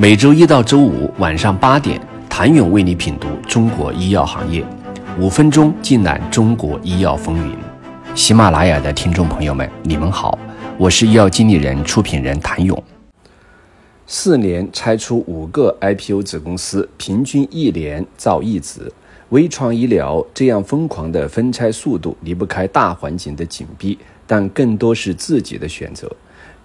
每周一到周五晚上八点，谭勇为你品读中国医药行业，五分钟尽览中国医药风云。喜马拉雅的听众朋友们，你们好，我是医药经理人、出品人谭勇。四年拆出五个 IPO 子公司，平均一年造一子。微创医疗这样疯狂的分拆速度，离不开大环境的紧逼，但更多是自己的选择。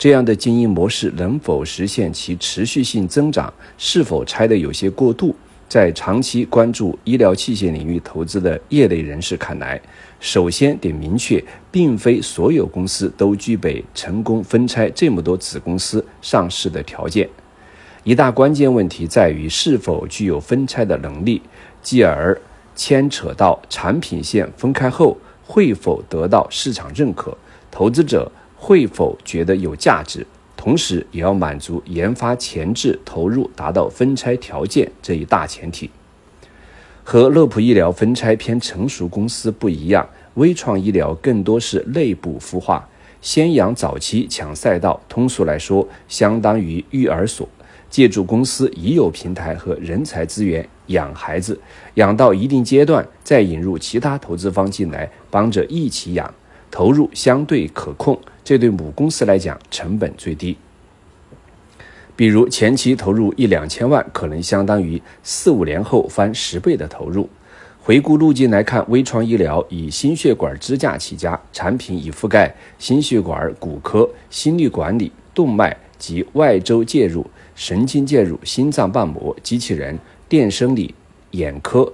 这样的经营模式能否实现其持续性增长？是否拆得有些过度？在长期关注医疗器械领域投资的业内人士看来，首先得明确，并非所有公司都具备成功分拆这么多子公司上市的条件。一大关键问题在于是否具有分拆的能力，继而牵扯到产品线分开后会否得到市场认可，投资者。会否觉得有价值？同时也要满足研发前置投入达到分拆条件这一大前提。和乐普医疗分拆偏成熟公司不一样，微创医疗更多是内部孵化，先养早期抢赛道。通俗来说，相当于育儿所，借助公司已有平台和人才资源养孩子，养到一定阶段，再引入其他投资方进来帮着一起养，投入相对可控。这对母公司来讲成本最低，比如前期投入一两千万，可能相当于四五年后翻十倍的投入。回顾路径来看，微创医疗以心血管支架起家，产品已覆盖心血管、骨科、心率管理、动脉及外周介入、神经介入、心脏瓣膜、机器人、电生理、眼科、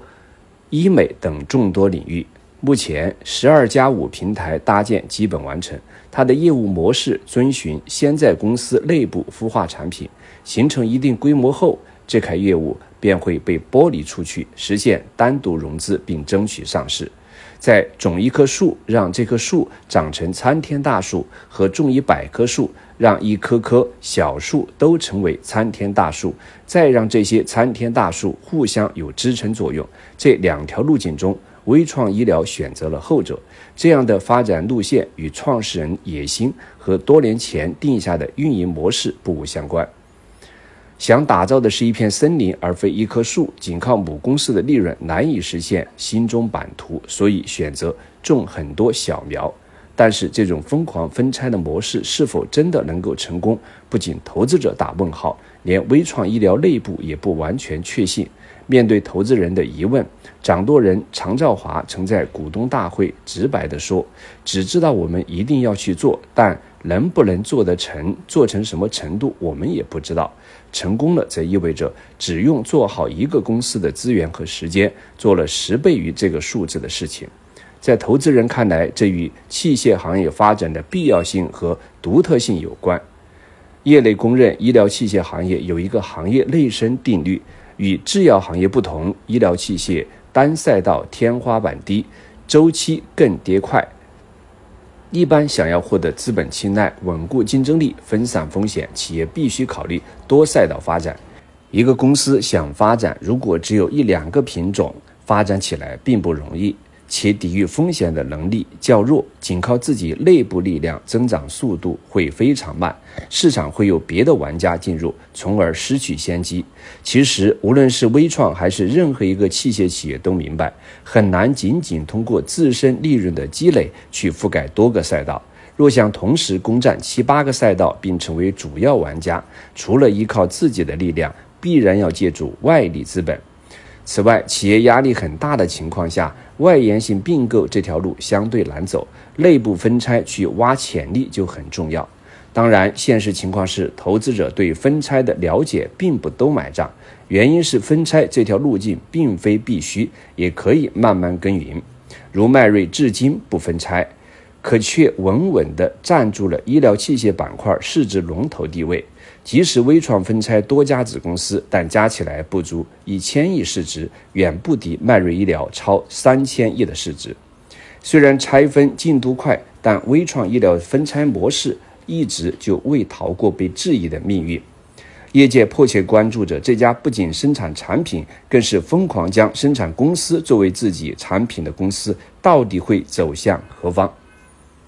医美等众多领域。目前十二加五平台搭建基本完成，它的业务模式遵循先在公司内部孵化产品，形成一定规模后，这块业务便会被剥离出去，实现单独融资并争取上市。在种一棵树，让这棵树长成参天大树，和种一百棵树，让一棵棵小树都成为参天大树，再让这些参天大树互相有支撑作用，这两条路径中。微创医疗选择了后者，这样的发展路线与创始人野心和多年前定下的运营模式不无相关。想打造的是一片森林，而非一棵树，仅靠母公司的利润难以实现心中版图，所以选择种很多小苗。但是，这种疯狂分拆的模式是否真的能够成功，不仅投资者打问号，连微创医疗内部也不完全确信。面对投资人的疑问，掌舵人常兆华曾在股东大会直白地说：“只知道我们一定要去做，但能不能做得成，做成什么程度，我们也不知道。成功了，则意味着只用做好一个公司的资源和时间，做了十倍于这个数字的事情。在投资人看来，这与器械行业发展的必要性和独特性有关。业内公认，医疗器械行业有一个行业内生定律。”与制药行业不同，医疗器械单赛道天花板低，周期更跌快。一般想要获得资本青睐、稳固竞争力、分散风险，企业必须考虑多赛道发展。一个公司想发展，如果只有一两个品种，发展起来并不容易。且抵御风险的能力较弱，仅靠自己内部力量增长速度会非常慢，市场会有别的玩家进入，从而失去先机。其实，无论是微创还是任何一个器械企业都明白，很难仅仅通过自身利润的积累去覆盖多个赛道。若想同时攻占七八个赛道并成为主要玩家，除了依靠自己的力量，必然要借助外力资本。此外，企业压力很大的情况下，外延性并购这条路相对难走，内部分拆去挖潜力就很重要。当然，现实情况是，投资者对分拆的了解并不都买账，原因是分拆这条路径并非必须，也可以慢慢耕耘。如迈瑞至今不分拆，可却稳稳地站住了医疗器械板块市值龙头地位。即使微创分拆多家子公司，但加起来不足一千亿市值，远不敌迈瑞医疗超三千亿的市值。虽然拆分进度快，但微创医疗分拆模式一直就未逃过被质疑的命运。业界迫切关注着这家不仅生产产品，更是疯狂将生产公司作为自己产品的公司，到底会走向何方？